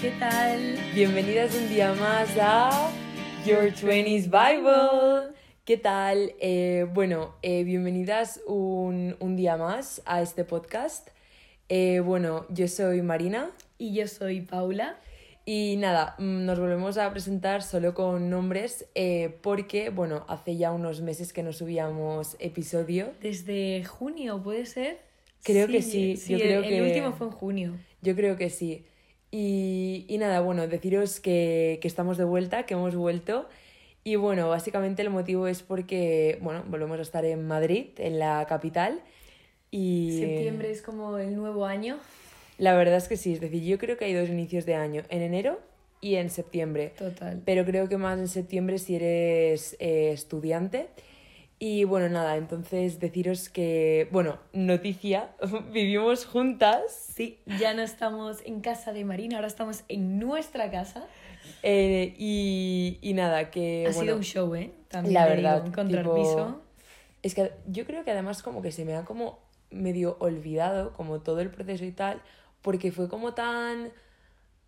¿qué tal? Bienvenidas un día más a Your 20s Bible. ¿Qué tal? Eh, bueno, eh, bienvenidas un, un, día más a este podcast. Eh, bueno, yo soy Marina. Y yo soy Paula. Y nada, mm, nos volvemos a presentar solo con nombres porque, bueno, hace ya unos meses que no subíamos episodio. Desde junio, ¿puede ser? Creo que sí. yo creo el, último fue en junio. Yo creo que sí. Y, y nada, bueno, deciros que, que, estamos de vuelta, que hemos vuelto. Y bueno, básicamente el motivo es porque, bueno, volvemos a estar en Madrid, en la capital. Y... Septiembre es como el nuevo año. La verdad es que sí, es decir, yo creo que hay dos inicios de año, en enero y en septiembre. Total. Pero creo que más en septiembre si eres eh, estudiante. Y bueno, nada, entonces deciros que, bueno, noticia, vivimos juntas. Sí, ya no estamos en casa de Marina, ahora estamos en nuestra casa. Eh, y, y, nada, que... Ha sido un show, ¿eh? También la verdad. Encontrar tipo, piso. Es que yo creo que además como que se me ha como medio olvidado como todo el proceso y tal, porque fue como tan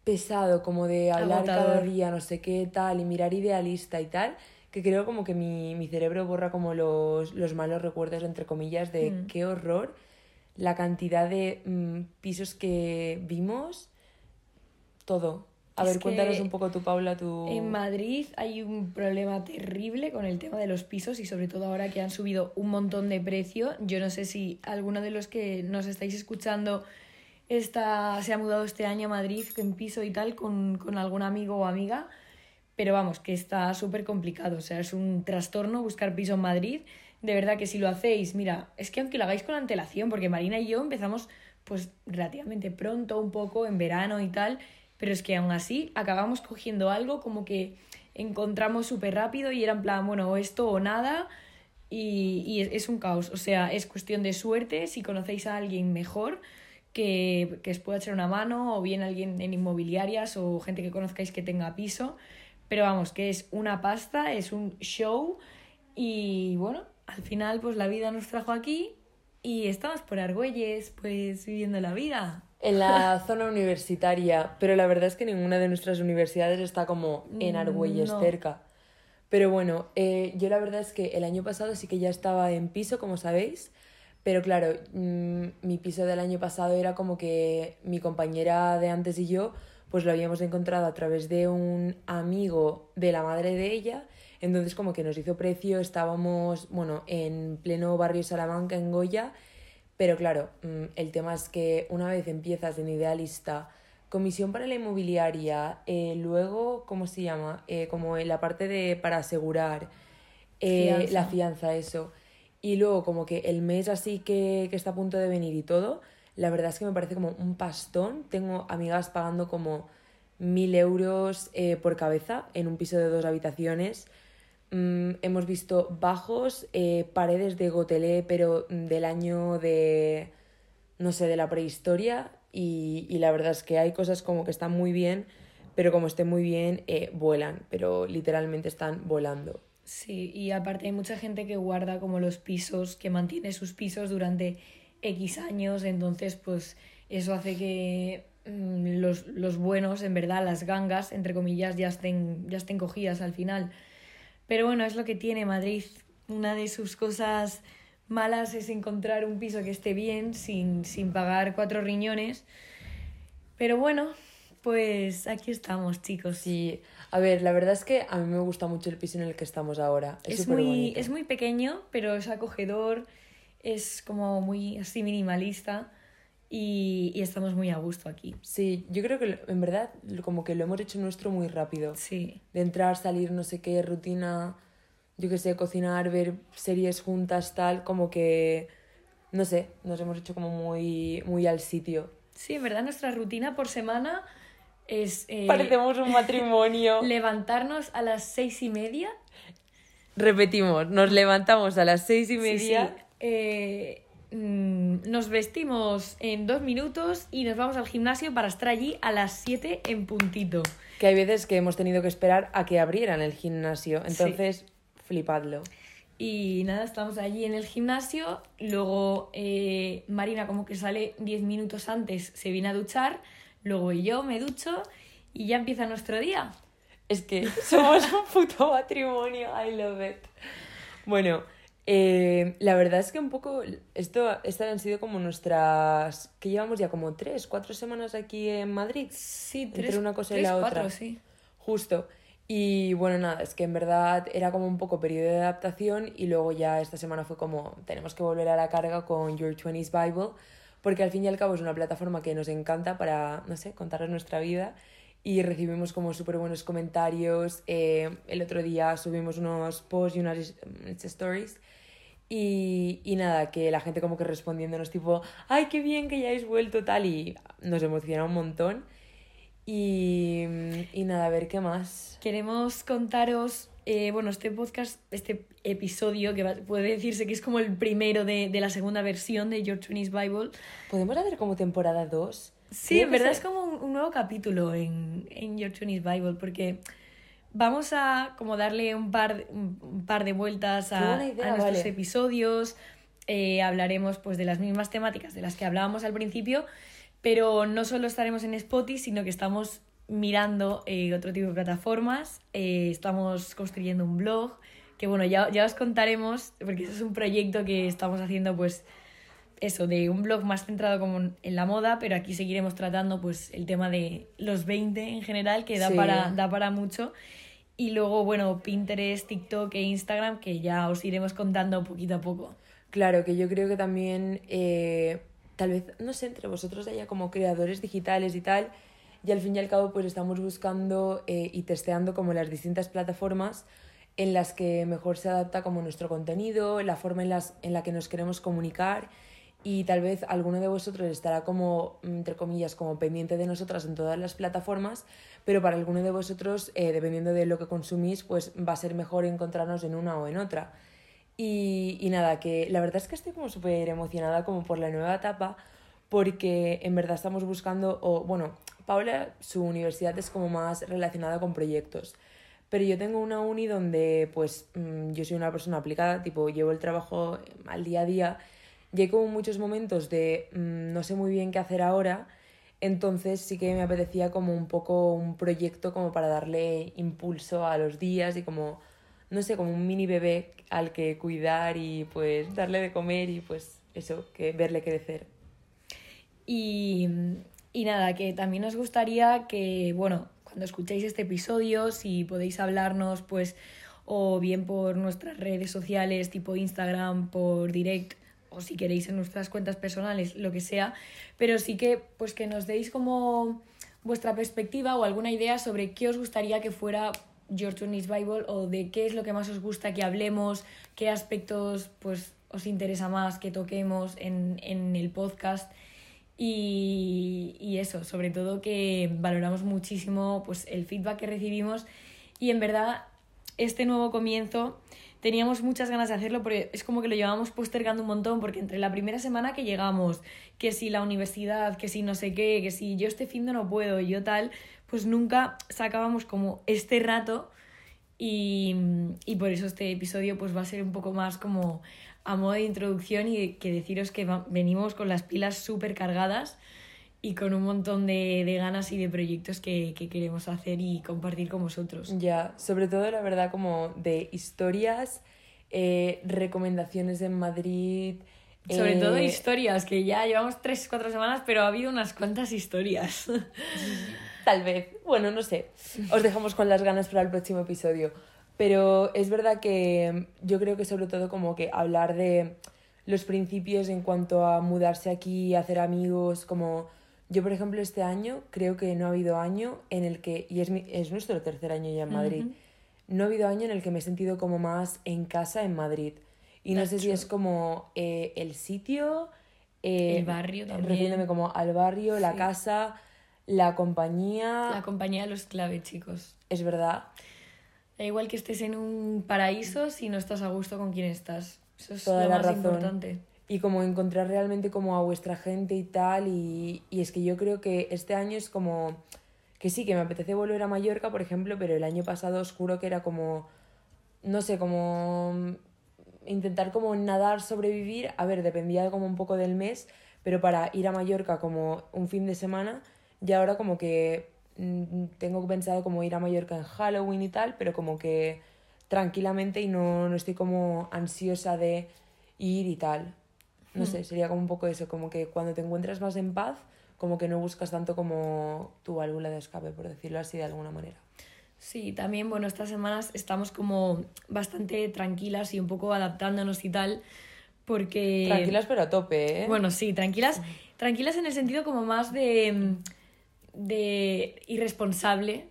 pesado como de hablar Agotador. cada día, no sé qué tal, y mirar idealista y tal, que creo como que mi, mi cerebro borra como los, los, malos recuerdos, entre comillas, de Mm. qué horror la cantidad de mm, pisos que vimos, todo. A Es ver, cuéntanos un poco tú, Paula, tu... En Madrid hay un problema terrible con el tema de los pisos y sobre todo ahora que han subido un montón de precio. Yo no sé si alguno de los que nos estáis escuchando está, se ha mudado este año a Madrid en piso y tal con, con algún amigo o amiga, pero vamos, que está súper complicado. O sea, es un trastorno buscar piso en Madrid. De verdad que si lo hacéis, mira, es que aunque lo hagáis con antelación, porque Marina y yo empezamos pues relativamente pronto, un poco en verano y tal, pero es que aún así acabamos cogiendo algo como que encontramos súper rápido y era en plan, bueno, esto o nada, y, y es, es, un caos. O sea, es cuestión de suerte si conocéis a alguien mejor que, que os pueda echar una mano, o bien alguien en inmobiliarias o gente que conozcáis que tenga piso. Pero vamos, que es una pasta, es un show, y bueno, al final pues la vida nos trajo aquí y estamos por Argüelles, pues viviendo la vida. En la zona universitaria, pero la verdad es que ninguna de nuestras universidades está como en Argüelles No. cerca. Pero bueno, eh, yo la verdad es que el año pasado sí que ya estaba en piso, como sabéis, pero claro, mm, mi piso del año pasado era como que mi compañera de antes y yo pues lo habíamos encontrado a través de un amigo de la madre de ella, entonces como que nos hizo precio, estábamos, bueno, en pleno barrio Salamanca, en Goya, pero claro, mm, el tema es que una vez empiezas en idealista, comisión para la inmobiliaria, eh, luego, ¿cómo se llama? Eh, como en la parte de para asegurar, eh, Fianza. la fianza, eso. Y luego como que el mes así que, que está a punto de venir y todo, la verdad es que me parece como un pastón. Tengo amigas pagando como mil euros eh, por cabeza en un piso de dos habitaciones. Mm, hemos visto bajos, eh, paredes de gotelé, pero del año de, no sé, de la prehistoria. Y, y la verdad es que hay cosas como que están muy bien, pero como estén muy bien, eh, vuelan, pero literalmente están volando. Sí, y aparte hay mucha gente que guarda como los pisos, que mantiene sus pisos durante X años, entonces pues eso hace que mm, los, los buenos, en verdad, las gangas, entre comillas, ya estén, ya estén cogidas al final. Pero bueno, es lo que tiene Madrid. Una de sus cosas malas es encontrar un piso que esté bien sin, sin pagar cuatro riñones. Pero bueno, pues aquí estamos, chicos. Sí, a ver, la verdad es que a mí me gusta mucho el piso en el que estamos ahora. Es, muy, bonito. es muy pequeño, pero es acogedor, es como muy así minimalista y, y estamos muy a gusto aquí. Sí, yo creo que en verdad como que lo hemos hecho nuestro muy rápido. Sí, De entrar, salir, no sé qué, rutina, yo qué sé, cocinar, ver series juntas, tal, como que, no sé, nos hemos hecho como muy, muy al sitio. sí, en verdad nuestra rutina por semana es eh, Parecemos un matrimonio. levantarnos a las seis y media. Repetimos, nos levantamos a las seis y Sí, media. sí, eh, mm, nos vestimos en dos minutos y nos vamos al gimnasio para estar allí a las siete en puntito. Que hay veces que hemos tenido que esperar a que abrieran el gimnasio. Entonces, flipadlo. Y nada, estamos allí en el gimnasio. Luego eh, Marina como que sale 10 minutos antes, se viene a duchar. luego yo me ducho y ya empieza nuestro día. Es que somos un puto matrimonio, I love it. Bueno, eh, la verdad es que un poco, esto, estas han sido como nuestras, que llevamos ya como tres, cuatro semanas aquí en Madrid. Sí, Entre tres, una cosa y tres, la cuatro, otra. sí. Justo. Y bueno, nada, es que en verdad era como un poco periodo de adaptación y luego ya esta semana fue como tenemos que volver a la carga con Your 20s Bible porque al fin y al cabo es una plataforma que nos encanta para, no sé, contarles nuestra vida y recibimos como súper buenos comentarios. Eh, el otro día subimos unos posts y unas is- stories y, y nada, que la gente como que respondiéndonos tipo, ay, qué bien que ya hayáis vuelto tal y nos emociona un montón. Y, y nada, a ver qué más. Queremos contaros, eh, bueno, este podcast, este episodio, que va- puede decirse que es como el primero de, de la segunda versión de Your 20s Bible. ¿Podemos hacer como temporada 2? Sí, en verdad es como un, un nuevo capítulo en, en Your 20s Bible, porque vamos a como darle un par, un, par de vueltas a, idea, a nuestros vale. episodios. eh, hablaremos pues de las mismas temáticas de las que hablábamos al principio, pero no solo estaremos en Spotify, sino que estamos mirando eh, otro tipo de plataformas, eh, estamos construyendo un blog, que bueno, ya, ya os contaremos, porque eso es un proyecto que estamos haciendo pues eso, de un blog más centrado como en la moda, pero aquí seguiremos tratando pues el tema de los 20 en general, que da, Sí. para, da para mucho. Y luego, bueno, Pinterest, TikTok e Instagram, que ya os iremos contando poquito a poco. Claro, que yo creo que también, eh, tal vez, no sé, entre vosotros haya como creadores digitales y tal, y al fin y al cabo pues estamos buscando eh, y testeando como las distintas plataformas en las que mejor se adapta como nuestro contenido, la forma en, las, en la que nos queremos comunicar y tal vez alguno de vosotros estará como, entre comillas, como pendiente de nosotras en todas las plataformas, pero para alguno de vosotros, eh, dependiendo de lo que consumís, pues va a ser mejor encontrarnos en una o en otra. Y, y nada, que la verdad es que estoy como súper emocionada como por la nueva etapa porque en verdad estamos buscando, o bueno, Paula, su universidad es como más relacionada con proyectos, pero yo tengo una uni donde pues mm, yo soy una persona aplicada, tipo llevo el trabajo al día a día y hay como muchos momentos de mm, no sé muy bien qué hacer ahora, entonces sí que me apetecía como un poco un proyecto como para darle impulso a los días y como no sé, como un mini bebé al que cuidar y pues darle de comer y pues eso, que verle crecer. Y, y nada, que también nos gustaría que, bueno, cuando escuchéis este episodio, si podéis hablarnos, pues, o bien por nuestras redes sociales, tipo Instagram, por direct, o si queréis en nuestras cuentas personales, lo que sea, pero sí que, pues, que nos deis como vuestra perspectiva o alguna idea sobre qué os gustaría que fuera Your Tony's Bible o de qué es lo que más os gusta que hablemos, qué aspectos, pues, os interesa más que toquemos en, en el podcast. Y, y eso, sobre todo que valoramos muchísimo pues, el feedback que recibimos y en verdad este nuevo comienzo teníamos muchas ganas de hacerlo porque es como que lo llevamos postergando un montón porque entre la primera semana que llegamos, que si la universidad, que si no sé qué, que si yo este fin de no puedo yo tal, pues nunca sacábamos como este rato y, y por eso este episodio pues va a ser un poco más como a modo de introducción y que deciros que venimos con las pilas súper cargadas y con un montón de, de ganas y de proyectos que, que queremos hacer y compartir con vosotros. Ya, sobre todo la verdad como de historias, eh, recomendaciones en Madrid. Sobre todo eh, historias, que ya llevamos 3-4 semanas, pero ha habido unas cuantas historias. Tal vez, bueno, no sé. Os dejamos con las ganas para el próximo episodio. Pero es verdad que yo creo que sobre todo como que hablar de los principios en cuanto a mudarse aquí, hacer amigos, como yo por ejemplo este año creo que no ha habido año en el que, y es, mi- es nuestro tercer año ya en Madrid, no ha habido año en el que me he sentido como más en casa en Madrid. Y no sé si es como eh, el sitio, eh, El barrio también. refiriéndome como al barrio, la casa, la compañía. La compañía de los clave, chicos. Es verdad. Da igual que estés en un paraíso si no estás a gusto con quien estás. Eso es Toda lo la más razón. importante. Y como encontrar realmente como a vuestra gente y tal. Y, y es que yo creo que este año es como... Que sí, que me apetece volver a Mallorca, por ejemplo, pero el año pasado os juro que era como... No sé, como... Intentar como nadar, sobrevivir. A ver, dependía como un poco del mes, pero para ir a Mallorca como un fin de semana, Y ahora como que mm, tengo pensado como ir a Mallorca en Halloween y tal, pero como que tranquilamente y no, no estoy como ansiosa de ir y tal. No sé, sería como un poco eso, como que cuando te encuentras más en paz, como que no buscas tanto como tu válvula de escape, por decirlo así de alguna manera. Sí, también, bueno, estas semanas estamos como bastante tranquilas y un poco adaptándonos y tal, porque... Tranquilas pero a tope, ¿eh? Bueno, sí, tranquilas, tranquilas en el sentido como más de, de irresponsable,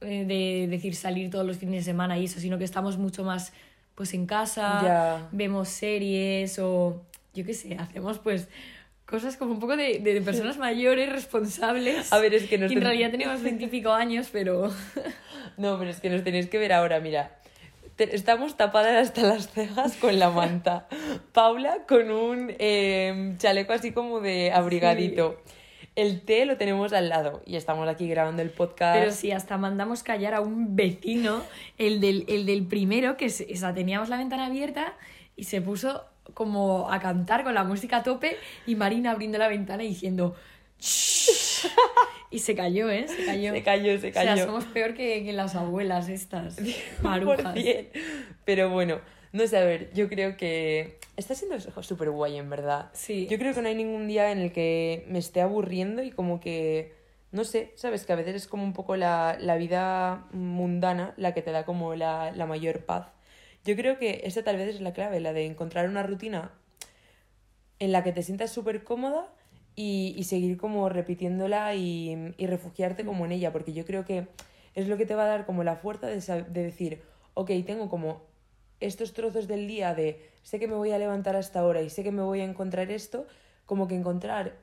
eh, de decir salir todos los fines de semana y eso, sino que estamos mucho más pues en casa, vemos series o yo qué sé, hacemos pues cosas como un poco de, de personas mayores, responsables. A ver, es que nos que en ten- realidad tenemos veintipico años, pero... No, pero es que nos tenéis que ver ahora, mira. Te- estamos tapadas hasta las cejas con la manta. Paula con un eh, chaleco así como de abrigadito. El té lo tenemos al lado y estamos aquí grabando el podcast. Pero sí, hasta mandamos callar a un vecino, el del, el del primero, que se, o sea, teníamos la ventana abierta y se puso como a cantar con la música a tope y Marina abriendo la ventana y diciendo... "Shh". Y se cayó, ¿eh? Se cayó. Se cayó, se O sea, cayó. somos peor que, que las abuelas estas. Marujas. 100%. Pero bueno, no sé, a ver, yo creo que está siendo súper guay, en verdad. Sí. Yo creo que no hay ningún día en el que me esté aburriendo y como que, no sé, sabes que a veces es como un poco la, la vida mundana la que te da como la, la mayor paz. Yo creo que esa tal vez es la clave, la de encontrar una rutina en la que te sientas súper cómoda y, y seguir como repitiéndola y, y refugiarte como en ella, porque yo creo que es lo que te va a dar como la fuerza de, de decir, ok, tengo como estos trozos del día de sé que me voy a levantar a esta hora y sé que me voy a encontrar esto, como que encontrar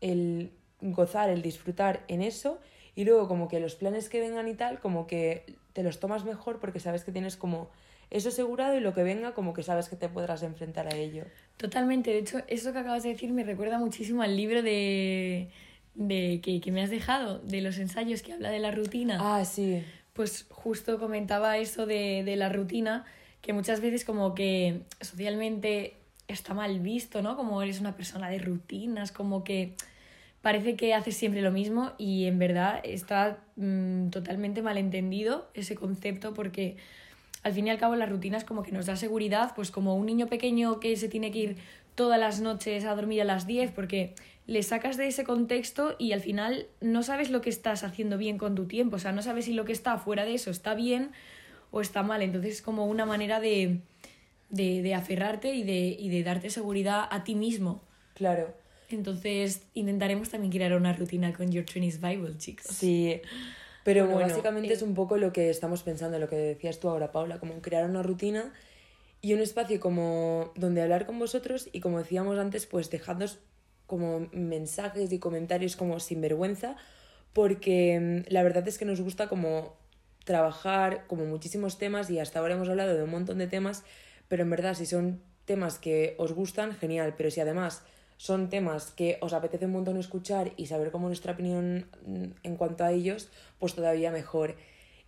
el gozar, el disfrutar en eso y luego como que los planes que vengan y tal, como que te los tomas mejor porque sabes que tienes como eso asegurado y lo que venga como que sabes que te podrás enfrentar a ello. Totalmente. De hecho, eso que acabas de decir me recuerda muchísimo al libro de, de que, que me has dejado, de los ensayos que habla de la rutina. Ah, sí. Pues justo comentaba eso de, de la rutina, que muchas veces como que socialmente está mal visto, ¿no? Como eres una persona de rutinas, como que parece que haces siempre lo mismo y en verdad está mm, totalmente malentendido ese concepto porque al fin y al cabo las rutinas como que nos da seguridad, pues como un niño pequeño que se tiene que ir todas las noches a dormir a las 10 porque le sacas de ese contexto y al final no sabes lo que estás haciendo bien con tu tiempo, o sea, no sabes si lo que está fuera de eso está bien o está mal, entonces es como una manera de, de, de aferrarte y de, y de darte seguridad a ti mismo. Claro. Entonces intentaremos también crear una rutina con Your Chinese Bible, chicos. Sí. Pero Bueno, bueno, básicamente eh, es un poco lo que estamos pensando, lo que decías tú ahora, Paula, como crear una rutina y un espacio como donde hablar con vosotros y como decíamos antes, pues dejadnos como mensajes y comentarios como sin vergüenza, porque mm, la verdad es que nos gusta como trabajar como muchísimos temas y hasta ahora hemos hablado de un montón de temas, pero en verdad si son temas que os gustan, genial, pero si además son temas que os apetece un montón escuchar y saber como nuestra opinión mm, en cuanto a ellos, pues todavía mejor.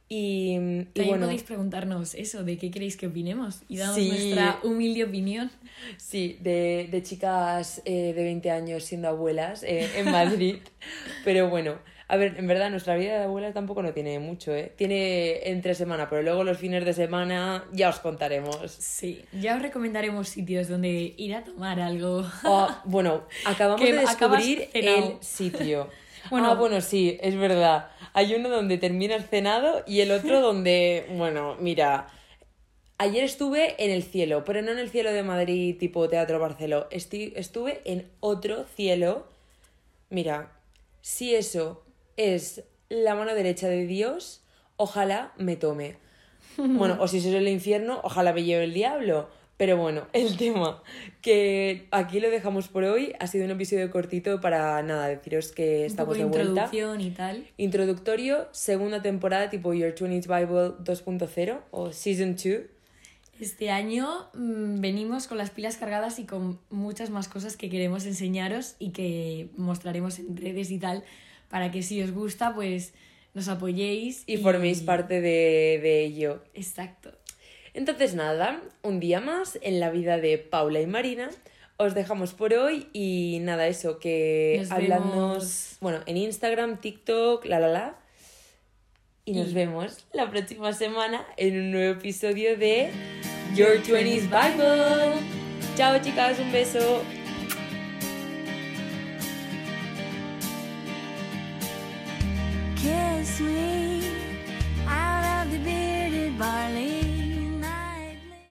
Y, y También bueno, podéis preguntarnos eso, de qué queréis que opinemos y damos Sí. nuestra humilde opinión. Sí, de, de chicas eh, de 20 años siendo abuelas eh, en Madrid. pero bueno, a ver, en verdad nuestra vida de abuela tampoco no tiene mucho, ¿eh? Tiene entre semana, pero luego los fines de semana ya os contaremos. Sí, ya os recomendaremos sitios donde ir a tomar algo. Oh, bueno, acabamos Que de descubrir el sitio. Bueno. ah, bueno, sí, es verdad. Hay uno donde terminas cenado y el otro donde, bueno, mira, ayer estuve en el cielo, pero no en el cielo de Madrid tipo Teatro Barceló. Estuve en otro cielo. Mira, si eso es la mano derecha de Dios, ojalá me tome. Bueno, o si es el infierno, ojalá me lleve el diablo. Pero bueno, el tema que aquí lo dejamos por hoy ha sido un episodio cortito para nada, deciros que Un poco estamos de de vuelta. introducción y tal. Introductorio, segunda temporada tipo Your 20 Bible 2.0 o Season 2. Este año mm, venimos con las pilas cargadas y con muchas más cosas que queremos enseñaros y que mostraremos en redes y tal, para que si os gusta, pues nos apoyéis. Y forméis parte de, de ello. Exacto. Entonces nada, un día más en la vida de Paula y Marina. os dejamos por hoy y nada, eso, que Nos vemos. bueno, en Instagram, TikTok, la la la. Y nos Y- vemos la próxima semana en un nuevo episodio de Your 20s Bible. Chao chicas, un beso. Me out of the bearded barley